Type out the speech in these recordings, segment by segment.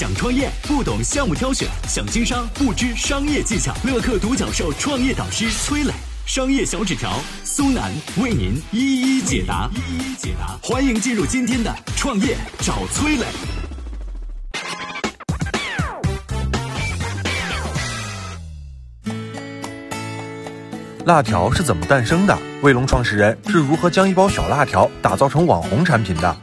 想创业不懂项目挑选，想经商不知商业技巧。乐客独角兽创业导师崔磊，商业小纸条苏南为您一一解答。一一解答，欢迎进入今天的创业找崔磊。辣条是怎么诞生的？卫龙创始人是如何将一包小辣条打造成网红产品的？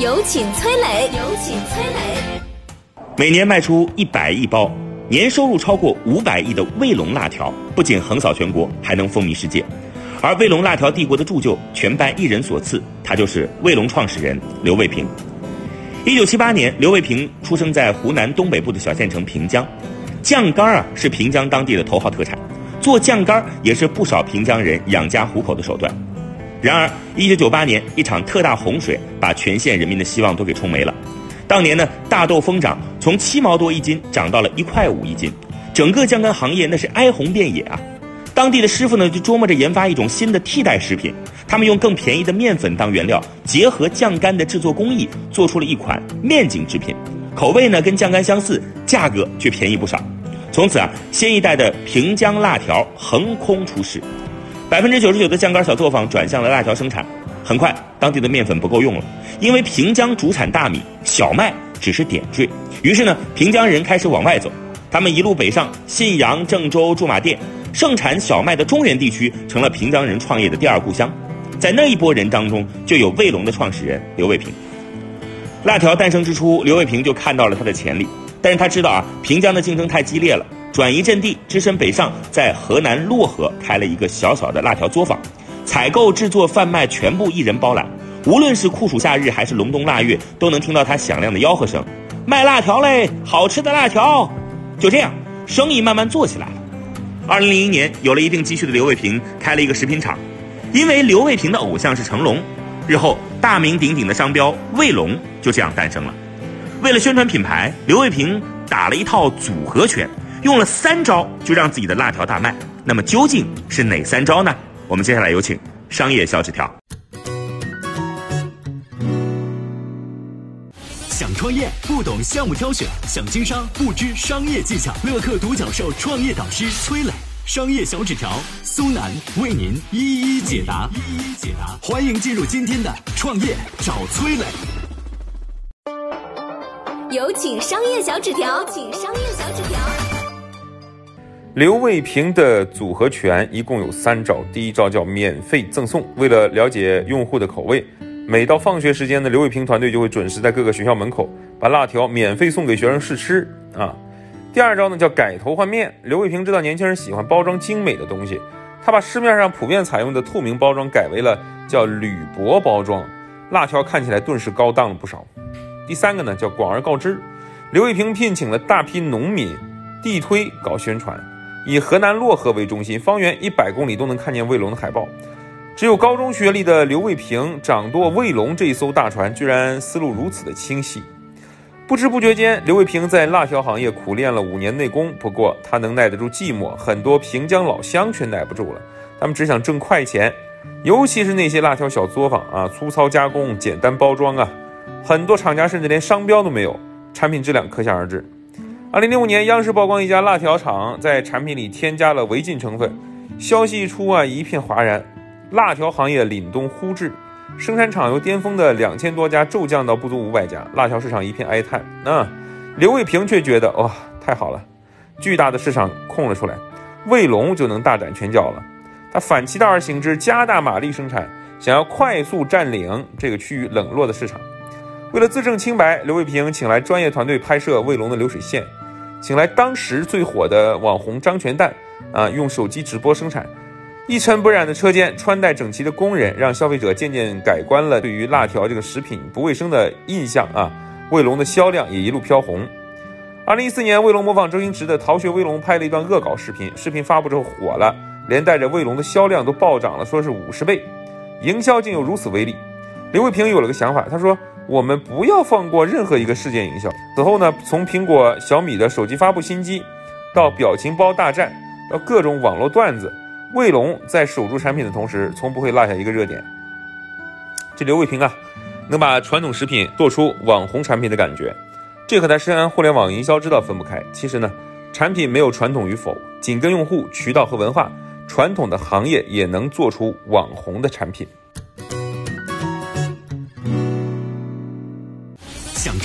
有请崔磊，有请崔磊。每年卖出一百亿包，年收入超过五百亿的卫龙辣条，不仅横扫全国，还能风靡世界。而卫龙辣条帝国的铸就，全拜一人所赐，他就是卫龙创始人刘卫平。一九七八年，刘卫平出生在湖南东北部的小县城平江，酱干儿啊是平江当地的头号特产，做酱干儿也是不少平江人养家糊口的手段。然而，一九九八年一场特大洪水把全县人民的希望都给冲没了。当年呢，大豆疯涨，从七毛多一斤涨到了一块五一斤，整个酱干行业那是哀鸿遍野啊。当地的师傅呢就琢磨着研发一种新的替代食品。他们用更便宜的面粉当原料，结合酱干的制作工艺，做出了一款面筋制品，口味呢跟酱干相似，价格却便宜不少。从此啊，新一代的平江辣条横空出世，百分之九十九的酱干小作坊转向了辣条生产。很快，当地的面粉不够用了，因为平江主产大米，小麦只是点缀。于是呢，平江人开始往外走，他们一路北上，信阳、郑州、驻马店，盛产小麦的中原地区成了平江人创业的第二故乡。在那一波人当中，就有卫龙的创始人刘卫平。辣条诞生之初，刘卫平就看到了它的潜力，但是他知道啊，平江的竞争太激烈了，转移阵地，只身北上，在河南漯河开了一个小小的辣条作坊，采购、制作、贩卖全部一人包揽。无论是酷暑夏日还是隆冬腊月，都能听到他响亮的吆喝声：“卖辣条嘞，好吃的辣条！”就这样，生意慢慢做起来了。二零零一年，有了一定积蓄的刘卫平开了一个食品厂。因为刘卫平的偶像是成龙，日后大名鼎鼎的商标卫龙就这样诞生了。为了宣传品牌，刘卫平打了一套组合拳，用了三招就让自己的辣条大卖。那么究竟是哪三招呢？我们接下来有请商业小纸条。想创业不懂项目挑选，想经商不知商业技巧。乐客独角兽创业导师崔磊。商业小纸条，苏南为您一一解答。一一解答，欢迎进入今天的创业找崔磊。有请商业小纸条，请商业小纸条。刘卫平的组合拳一共有三招，第一招叫免费赠送。为了了解用户的口味，每到放学时间呢，刘卫平团队就会准时在各个学校门口把辣条免费送给学生试吃啊。第二招呢叫改头换面。刘卫平知道年轻人喜欢包装精美的东西，他把市面上普遍采用的透明包装改为了叫铝箔包装，辣条看起来顿时高档了不少。第三个呢叫广而告之。刘卫平聘请了大批农民地推搞宣传，以河南漯河为中心，方圆一百公里都能看见卫龙的海报。只有高中学历的刘卫平掌舵卫龙这一艘大船，居然思路如此的清晰。不知不觉间，刘卫平在辣条行业苦练了五年内功。不过，他能耐得住寂寞，很多平江老乡却耐不住了。他们只想挣快钱，尤其是那些辣条小作坊啊，粗糙加工、简单包装啊，很多厂家甚至连商标都没有，产品质量可想而知。二零零五年，央视曝光一家辣条厂在产品里添加了违禁成分，消息一出啊，一片哗然，辣条行业凛冬忽至。生产厂由巅峰的两千多家骤降到不足五百家，辣条市场一片哀叹。那刘卫平却觉得哇，太好了，巨大的市场空了出来，卫龙就能大展拳脚了。他反其道而行之，加大马力生产，想要快速占领这个趋于冷落的市场。为了自证清白，刘卫平请来专业团队拍摄卫龙的流水线，请来当时最火的网红张全蛋啊，用手机直播生产。一尘不染的车间，穿戴整齐的工人，让消费者渐渐改观了对于辣条这个食品不卫生的印象啊！卫龙的销量也一路飘红。二零一四年，卫龙模仿周星驰的《逃学威龙》拍了一段恶搞视频，视频发布之后火了，连带着卫龙的销量都暴涨了，说是五十倍。营销竟有如此威力，刘卫平有了个想法，他说：“我们不要放过任何一个事件营销。”此后呢，从苹果、小米的手机发布新机，到表情包大战，到各种网络段子。卫龙在守住产品的同时，从不会落下一个热点。这刘卫平啊，能把传统食品做出网红产品的感觉，这和他深谙互联网营销之道分不开。其实呢，产品没有传统与否，紧跟用户、渠道和文化，传统的行业也能做出网红的产品。